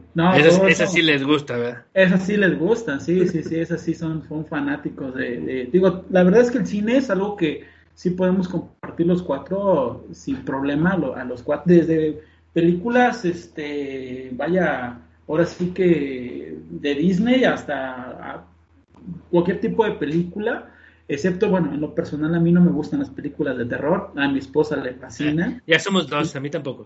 esas, sí les gusta, ¿verdad? Esas sí les gustan, sí, sí, sí, esas sí son, son fanáticos de, Digo, la verdad es que el cine es algo que sí podemos compartir los cuatro sin problema, a los cuatro, desde películas, este, vaya, ahora sí que de Disney hasta cualquier tipo de película Excepto, bueno, en lo personal a mí no me gustan las películas de terror, a mi esposa le fascina. Ya somos dos, a mí tampoco.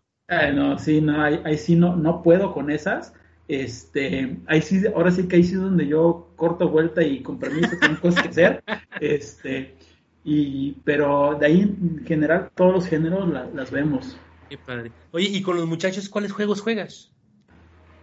no, sí, no, ahí, sí no, no puedo con esas. Este, ahí sí, ahora sí que ahí sí es donde yo corto vuelta y con permiso tengo cosas que hacer. Este, y, pero de ahí en general todos los géneros las vemos. Qué padre. Oye, ¿y con los muchachos cuáles juegos juegas?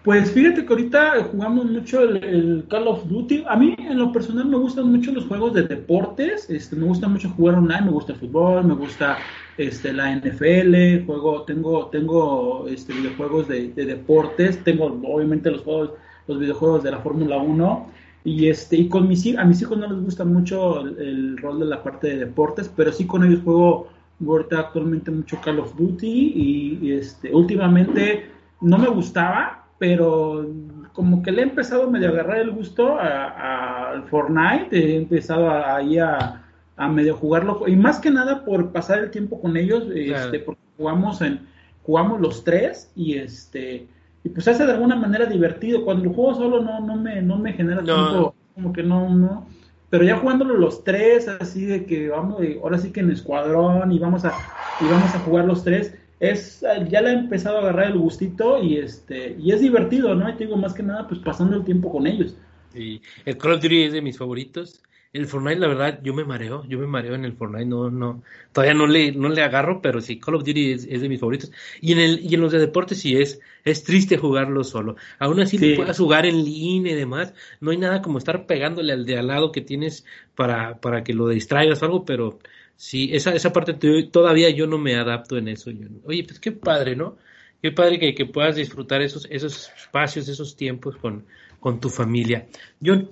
Pues fíjate que ahorita jugamos mucho el, Call of Duty. A mí, en lo personal, me gustan mucho los juegos de deportes. Este, me gusta mucho jugar online, me gusta el fútbol, me gusta este, la NFL. Juego, tengo, tengo este, videojuegos de, deportes. Tengo, obviamente, los juegos, los videojuegos de la Fórmula 1. Y este, y con mis a mis hijos no les gusta mucho el, rol de la parte de deportes, pero sí con ellos juego ahorita actualmente mucho Call of Duty y, y este, últimamente no me gustaba, pero como que le he empezado medio a agarrar el gusto al Fortnite, he empezado ahí a, a, medio jugarlo, y más que nada por pasar el tiempo con ellos, este, porque jugamos en, jugamos los tres, y este, y pues hace de alguna manera divertido, cuando lo juego solo no, no me, no me genera tanto, como que no, no, pero ya jugándolo los tres, así de que vamos, ahora sí que en escuadrón, y vamos a, y vamos a jugar los tres, es ya le ha empezado a agarrar el gustito y este y es divertido, ¿no? Y te digo más que nada pues pasando el tiempo con ellos. Y el Call of Duty es de mis favoritos. El Fortnite, la verdad, yo me mareo, yo me mareo en el Fortnite, no, no, todavía no le, no le agarro, pero sí, Call of Duty es, de mis favoritos. Y en el, y en los de deportes sí es, es triste jugarlo solo. Aún así sí. puedas jugar en línea y demás, no hay nada como estar pegándole al de al lado que tienes para, para que lo distraigas o algo, pero Sí, esa, esa parte todavía yo no me adapto en eso. oye, pues qué padre, ¿no? Qué padre que, que, puedas disfrutar esos, esos espacios, esos tiempos con, con tu familia. John,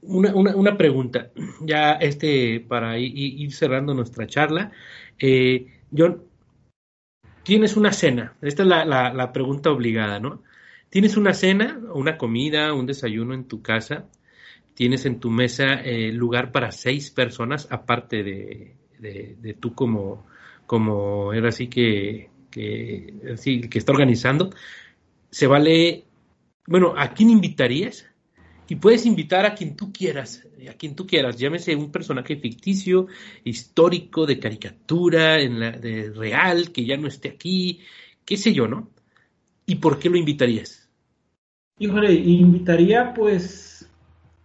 una, una, una, pregunta, ya este, para ir, cerrando nuestra charla. Eh, John, tienes una cena, esta es la, la, la pregunta obligada, ¿no? Tienes una cena, una comida, un desayuno en tu casa tienes en tu mesa eh, lugar para seis personas, aparte de, de, tú como, como era así que, que, que está organizando. Se vale, bueno, ¿a quién invitarías? Y puedes invitar a quien tú quieras, a quien tú quieras, llámese un personaje ficticio, histórico, de caricatura, en la, de real, que ya no esté aquí, qué sé yo, ¿no? ¿Y por qué lo invitarías? Híjole, invitaría pues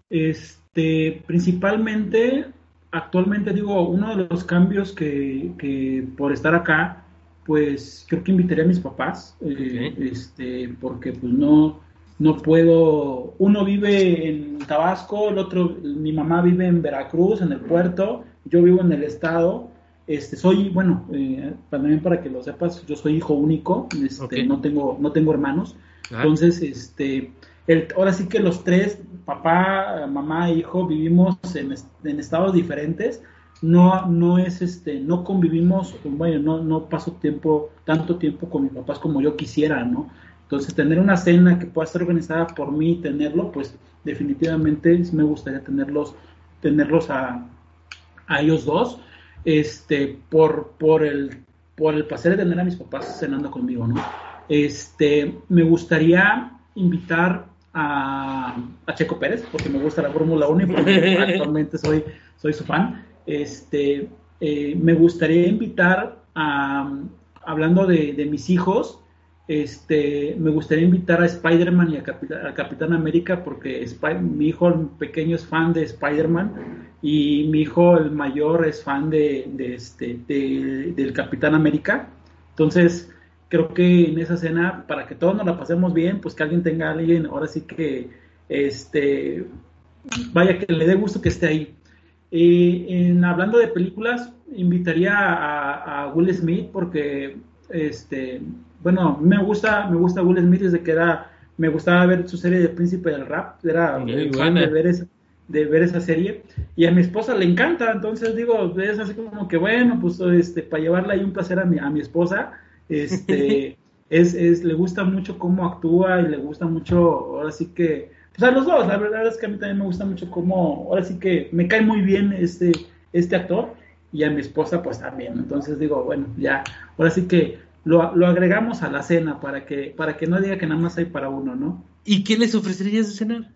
este, principalmente, actualmente digo, uno de los cambios que, que por estar acá, pues creo que invitaría a mis papás, eh, este, porque pues no, no puedo, uno vive en Tabasco, el otro, mi mamá vive en Veracruz, en el puerto, yo vivo en el estado, este, soy, bueno, eh, también para que lo sepas, yo soy hijo único, este, no tengo, no tengo hermanos, ah. entonces, este, el, ahora sí que los tres, papá, mamá e hijo, vivimos en, estados diferentes, no, no es este, no convivimos, bueno, no, no paso tiempo, tanto tiempo con mis papás como yo quisiera, ¿no? Entonces, tener una cena que pueda ser organizada por mí y tenerlo, pues definitivamente me gustaría tenerlos, tenerlos a, a ellos dos, este, por, por el, por el placer de tener a mis papás cenando conmigo, ¿no? Este, me gustaría invitar a, a Checo Pérez, porque me gusta la Fórmula 1 y porque actualmente soy, soy su fan. Este, eh, me gustaría invitar a, hablando de, mis hijos, este, me gustaría invitar a Spider-Man y a, Capitán América porque mi hijo pequeño es fan de Spider-Man y mi hijo el mayor es fan de, este, del Capitán América. Entonces, creo que en esa cena, para que todos nos la pasemos bien, pues que alguien tenga a alguien, ahora sí que, este, vaya que le dé gusto que esté ahí. en, hablando de películas, invitaría a, Will Smith porque, este, bueno, me gusta, me gusta Will Smith desde que era, me gustaba ver su serie de Príncipe del Rap, era fan de ver, esa, de ver esa serie, y a mi esposa le encanta, entonces digo, es así como que bueno, pues este, para llevarle ahí un placer a mi, a mi esposa, este, es, es, le gusta mucho cómo actúa y le gusta mucho, ahora sí que, pues a los dos, la verdad es que a mí también me gusta mucho cómo, ahora sí que me cae muy bien este, este actor y a mi esposa pues también, entonces digo, bueno, ya, ahora sí que lo, lo agregamos a la cena para que, para que no diga que nada más hay para uno, ¿no? ¿Y qué les ofrecerías de cenar?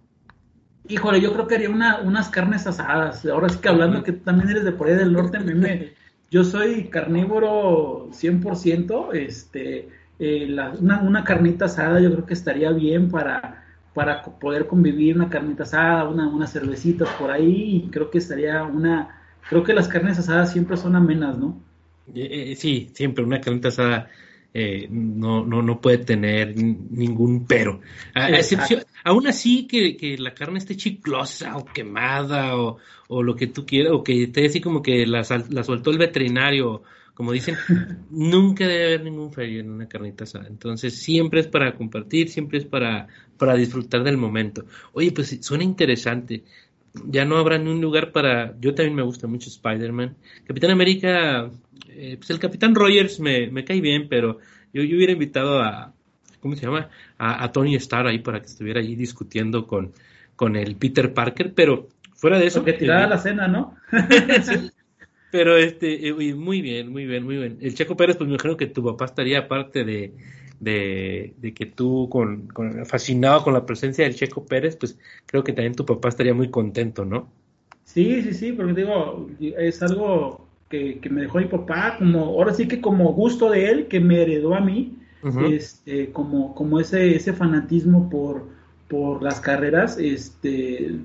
Híjole, yo creo que haría una, unas carnes asadas. Ahora sí que hablando que también eres de por ahí del norte, a mí me, yo soy carnívoro 100%, este, eh, una, una, carnita asada yo creo que estaría bien para, para poder convivir, una carnita asada, una, unas cervecitas por ahí, creo que estaría una, creo que las carnes asadas siempre son amenas, ¿no? Eh, eh, sí, siempre una carnita asada eh, no, no, no puede tener ningún pero. A, excepción, aún así que, que, la carne esté chiclosa o quemada o, o, lo que tú quieras, o que esté así como que la, la soltó el veterinario, como dicen, nunca debe haber ningún fallo en una carnita asada. Entonces siempre es para compartir, siempre es para, para disfrutar del momento. Oye, pues suena interesante. Ya no habrá ni un lugar para... Yo también me gusta mucho Spider-Man. Capitán América eh, pues el Capitán Rogers me, me, cae bien, pero yo, yo, hubiera invitado a, ¿cómo se llama? A, Tony Starr ahí para que estuviera allí discutiendo con, con el Peter Parker, pero fuera de eso... Que tirara eh, la cena, ¿no? Pero este, eh, muy bien, muy bien, muy bien. El Checo Pérez, pues me imagino que tu papá estaría aparte de, de, de que tú con, con, fascinado con la presencia del Checo Pérez, pues creo que también tu papá estaría muy contento, ¿no? Sí, sí, sí, porque digo, es algo que, me dejó mi papá, como, ahora sí que como gusto de él, que me heredó a mí, este, como, como ese, ese fanatismo por, por las carreras, este,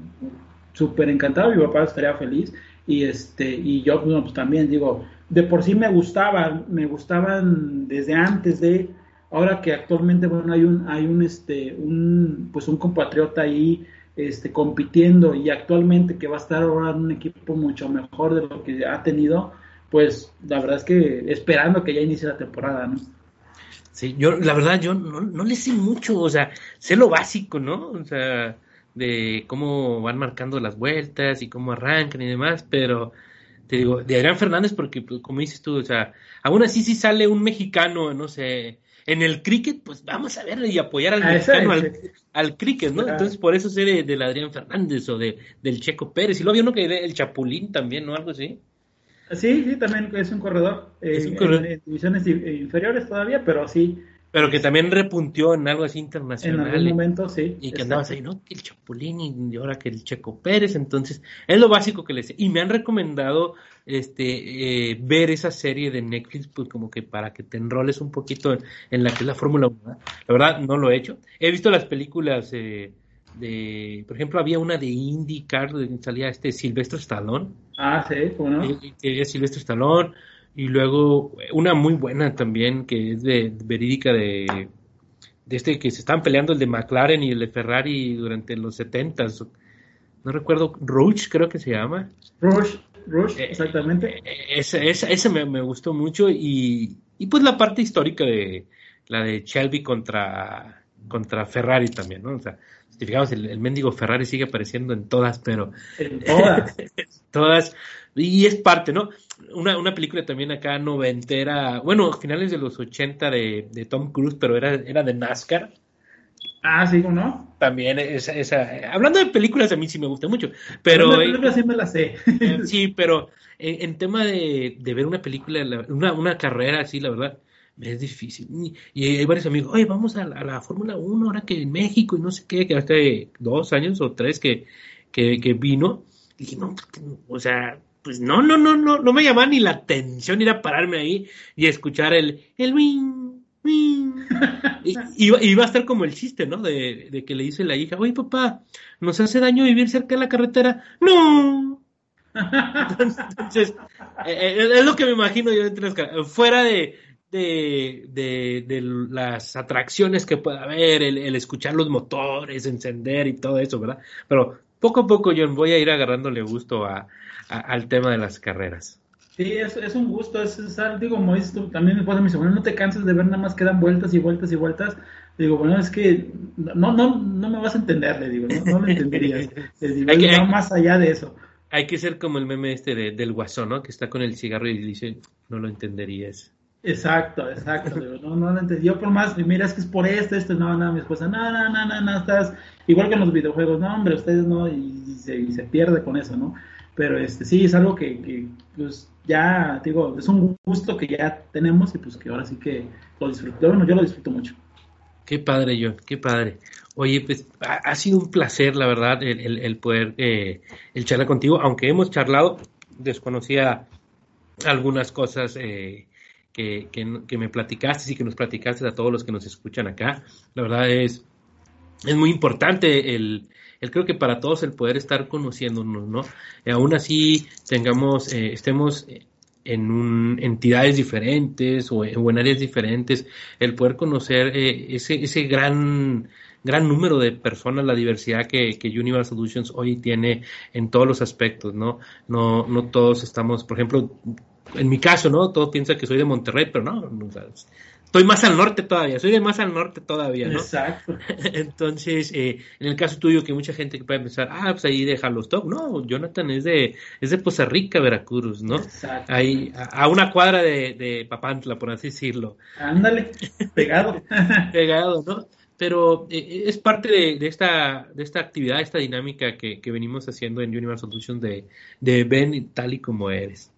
súper encantado, mi papá estaría feliz, y este, y yo pues también digo, de por sí me gustaban, me gustaban desde antes de, ahora que actualmente, bueno, hay un, hay un, este, un, pues un compatriota ahí, este, compitiendo y actualmente que va a estar ahora en un equipo mucho mejor de lo que ha tenido, pues la verdad es que esperando que ya inicie la temporada, ¿no? Sí, yo la verdad yo no, no le sé mucho, o sea, sé lo básico, ¿no? O sea, de cómo van marcando las vueltas y cómo arrancan y demás, pero te digo, de Adrián Fernández, porque pues, como dices tú, o sea, aún así si sale un mexicano, no sé, en el cricket, pues vamos a ver y apoyar al ah, mexicano al, cricket, ¿no? Entonces por eso sé de, del Adrián Fernández o de, del Checo Pérez, y luego había uno que el Chapulín también, ¿no? Algo así. Sí, sí, también es un corredor. Eh, es un corredor. En, divisiones inferiores todavía, pero sí. Pero que también repuntió en algo así internacional. En algún momento, sí. Y que andabas ahí, ¿no? Que el Chapulín y ahora que el Checo Pérez. Entonces, es lo básico que les. Y me han recomendado este eh, ver esa serie de Netflix, pues como que para que te enroles un poquito en, la que es la Fórmula 1. La verdad, no lo he hecho. He visto las películas. Eh, de, por ejemplo, había una de IndyCar donde salía este Silvestre Stallone. Ah, sí, ¿cómo Que es Silvestre Stallone. Y luego una muy buena también, que es de, verídica de, de este que se estaban peleando el de McLaren y el de Ferrari durante los 70 No recuerdo, Rouge creo que se llama. Rouge, Rush, eh, exactamente. Ese, ese, me, gustó mucho y, y, pues la parte histórica de la de Shelby contra, contra Ferrari también, ¿no? O sea, si fijamos, el, el mendigo Ferrari sigue apareciendo en todas, pero... En todas. todas. Y es parte, ¿no? Una, una película también acá noventera, bueno, finales de los 80 de, de Tom Cruise, pero era, era de NASCAR. Ah, sí, ¿no? También esa, esa, hablando de películas a mí sí me gusta mucho, pero de películas sí me la sé. Eh, sí, pero en, tema de, de, ver una película, una, una carrera así, la verdad, es difícil. Y, hay varios amigos, oye, vamos a la, Fórmula 1 ahora que en México y no sé qué, que hace dos años o tres que, que, que vino. Y dije, no, o sea, pues no, no, no, no, no me llamaba ni la atención ir a pararme ahí y escuchar el, el wing, wing. Y, iba, a estar como el chiste, ¿no? De, de, que le dice la hija, oye papá, ¿nos hace daño vivir cerca de la carretera? No. Entonces, eh, eh, es lo que me imagino yo entre las fuera de, de, de, de, las atracciones que pueda haber, el, el, escuchar los motores, encender y todo eso, ¿verdad? Pero poco a poco, John, voy a ir agarrándole gusto a, al tema de las carreras. Sí, es, es un gusto, es, digo, como dices tú, también mi esposa me dice, bueno, no te canses de ver nada más que dan vueltas y vueltas y vueltas. Digo, bueno, es que no, no, no me vas a entender, le digo, no, lo entenderías. Le digo, hay que, más allá de eso. Hay que ser como el meme este de, del guasón, ¿no? Que está con el cigarro y dice, no lo entenderías. Exacto, exacto. no, no lo entendí. Yo por más, mira, es que es por esto, esto, no, no, mi esposa, no, no, no, no, no, estás igual que en los videojuegos, no, hombre, ustedes no, y, se, y se pierde con eso, ¿no? Pero este sí, es algo que, pues ya, digo, es un gusto que ya tenemos y pues que ahora sí que lo disfruto. Bueno, yo lo disfruto mucho. Qué padre, John, qué padre. Oye, pues ha, sido un placer, la verdad, el, el, poder eh, el charlar contigo, aunque hemos charlado, desconocía algunas cosas eh, que, que, que, me platicaste y que nos platicaste a todos los que nos escuchan acá. La verdad es, es muy importante el, el creo que para todos el poder estar conociéndonos, ¿no? Y aún así tengamos, eh, estemos en un, entidades diferentes o, en áreas diferentes, el poder conocer eh, ese, ese gran gran número de personas, la diversidad que, que Universal Solutions hoy tiene en todos los aspectos, ¿no? No, no todos estamos, por ejemplo, en mi caso, ¿no? Todos piensan que soy de Monterrey, pero no, no estoy más al norte todavía, soy de más al norte todavía, ¿no? Exacto. Entonces, eh, en el caso tuyo, que mucha gente puede pensar, ah, pues ahí de Top, no, Jonathan es de, es de Poza Rica, Veracruz, ¿no? Exacto. Ahí, a, una cuadra de, de Papantla, por así decirlo. Ándale, pegado. pegado, ¿no? Pero eh, es parte de, esta, de esta actividad, esta dinámica que, que venimos haciendo en Universal Solutions de, de ven tal y como eres.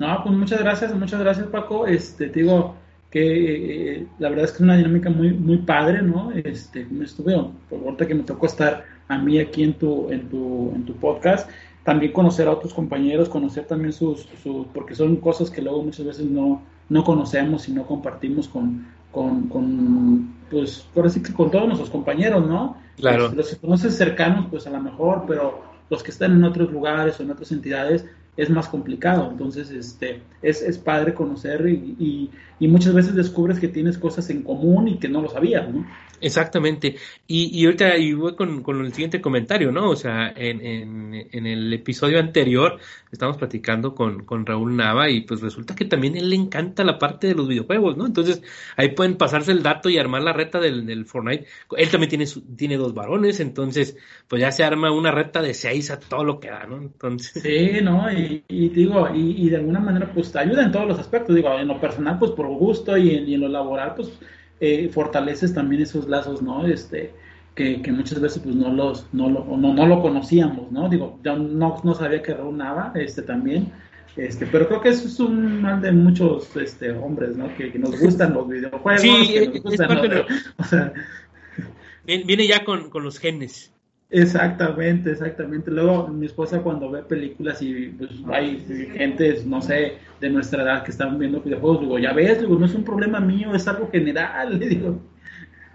No, pues muchas gracias, muchas gracias Paco. Este, te digo, que eh, la verdad es que es una dinámica muy muy padre, ¿no? Este, me estuve, por ahorita que me tocó estar a mí aquí en tu, en tu, en tu podcast, también conocer a otros compañeros, conocer también sus, porque son cosas que luego muchas veces no, no conocemos y no compartimos con, con, con pues, por así que con todos nuestros compañeros, ¿no? Claro. Los, los que conoces cercanos, pues a lo mejor, pero los que están en otros lugares o en otras entidades, es más complicado. Entonces, este, es, es padre conocer y, y, muchas veces descubres que tienes cosas en común y que no lo sabías, ¿no? Exactamente. Y, y ahorita y voy con, con, el siguiente comentario, ¿no? O sea, en, en, en el episodio anterior estamos platicando con, con, Raúl Nava y pues resulta que también él le encanta la parte de los videojuegos, ¿no? Entonces ahí pueden pasarse el dato y armar la reta del, del Fortnite. Él también tiene, tiene dos varones, entonces pues ya se arma una reta de seis a todo lo que da, ¿no? Entonces... Sí, ¿no? Y, y digo, y, y, de alguna manera pues te ayuda en todos los aspectos, digo, en lo personal pues por gusto y en, y en lo laboral pues eh, fortaleces también esos lazos, ¿no? Este, que, que, muchas veces pues no los no lo, no, no lo conocíamos, ¿no? Digo, yo no, no sabía que Raúl Nava, este también, este, pero creo que eso es un mal de muchos este, hombres, ¿no? Que, nos gustan los videojuegos. Sí, es parte de... o sea... Viene ya con, con los genes. Exactamente, exactamente. Luego mi esposa cuando ve películas y pues hay gente, no sé, de nuestra edad que están viendo videojuegos, digo, ya ves, digo, no es un problema mío, es algo general, le digo.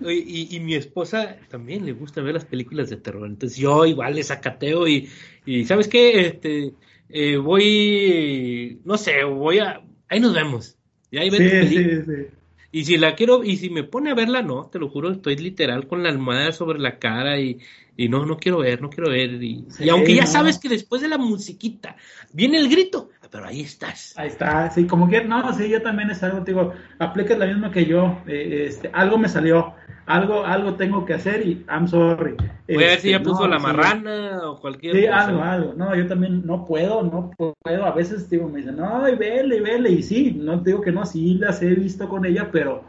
Y, y, mi esposa también le gusta ver las películas de terror, entonces yo igual le sacateo y, y ¿sabes qué? Este, eh, voy, no sé, voy a, ahí nos vemos. Y ahí sí, sí, sí. Y si la quiero, y si me pone a verla, no, te lo juro, estoy literal con la almohada sobre la cara y, y no, no quiero ver, no quiero ver. Y, aunque ya sabes que después de la musiquita viene el grito, pero ahí estás. Ahí está, sí, como que, no, sí, yo también es algo, digo, aplicas la misma que yo, eh, este, algo me salió, algo, algo tengo que hacer y I'm sorry. Voy a ver si ya este, puso la marrana o cualquier Sí, algo, algo. No, yo también no puedo, no puedo. A veces digo, me dicen, no, y vele, y vele. Y sí, no digo que no, sí las he visto con ella, pero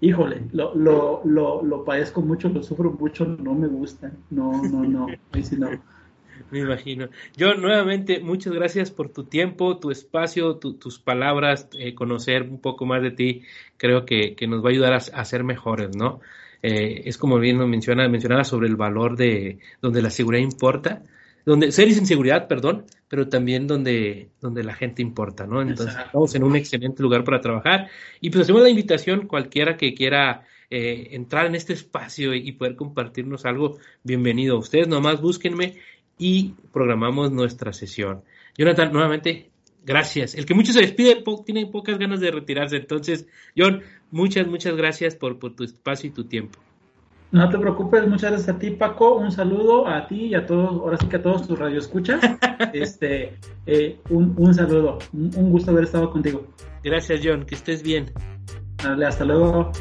híjole, lo, lo, lo, lo padezco mucho, lo sufro mucho, no me gusta. No, no, no. Ahí sí no. Me imagino. Yo nuevamente, muchas gracias por tu tiempo, tu espacio, tus palabras, eh, conocer un poco más de ti, creo que, que nos va a ayudar a, a ser mejores, ¿no? Eh, es como bien lo menciona, mencionaba sobre el valor de donde la seguridad importa, donde ser y sin seguridad, perdón, pero también donde, donde la gente importa, ¿no? Entonces estamos en un excelente lugar para trabajar y pues hacemos la invitación cualquiera que quiera eh, entrar en este espacio y, poder compartirnos algo, bienvenido. Ustedes nomás búsquenme y programamos nuestra sesión. Jonathan, nuevamente, gracias. El que mucho se despide tiene pocas ganas de retirarse. Entonces, John, muchas, muchas gracias por, por tu espacio y tu tiempo. No te preocupes, muchas gracias a ti, Paco. Un saludo a ti y a todos, ahora sí que a todos tus radioescuchas. este, eh, un, un, saludo, un, un gusto haber estado contigo. Gracias, John, que estés bien. Dale, hasta luego.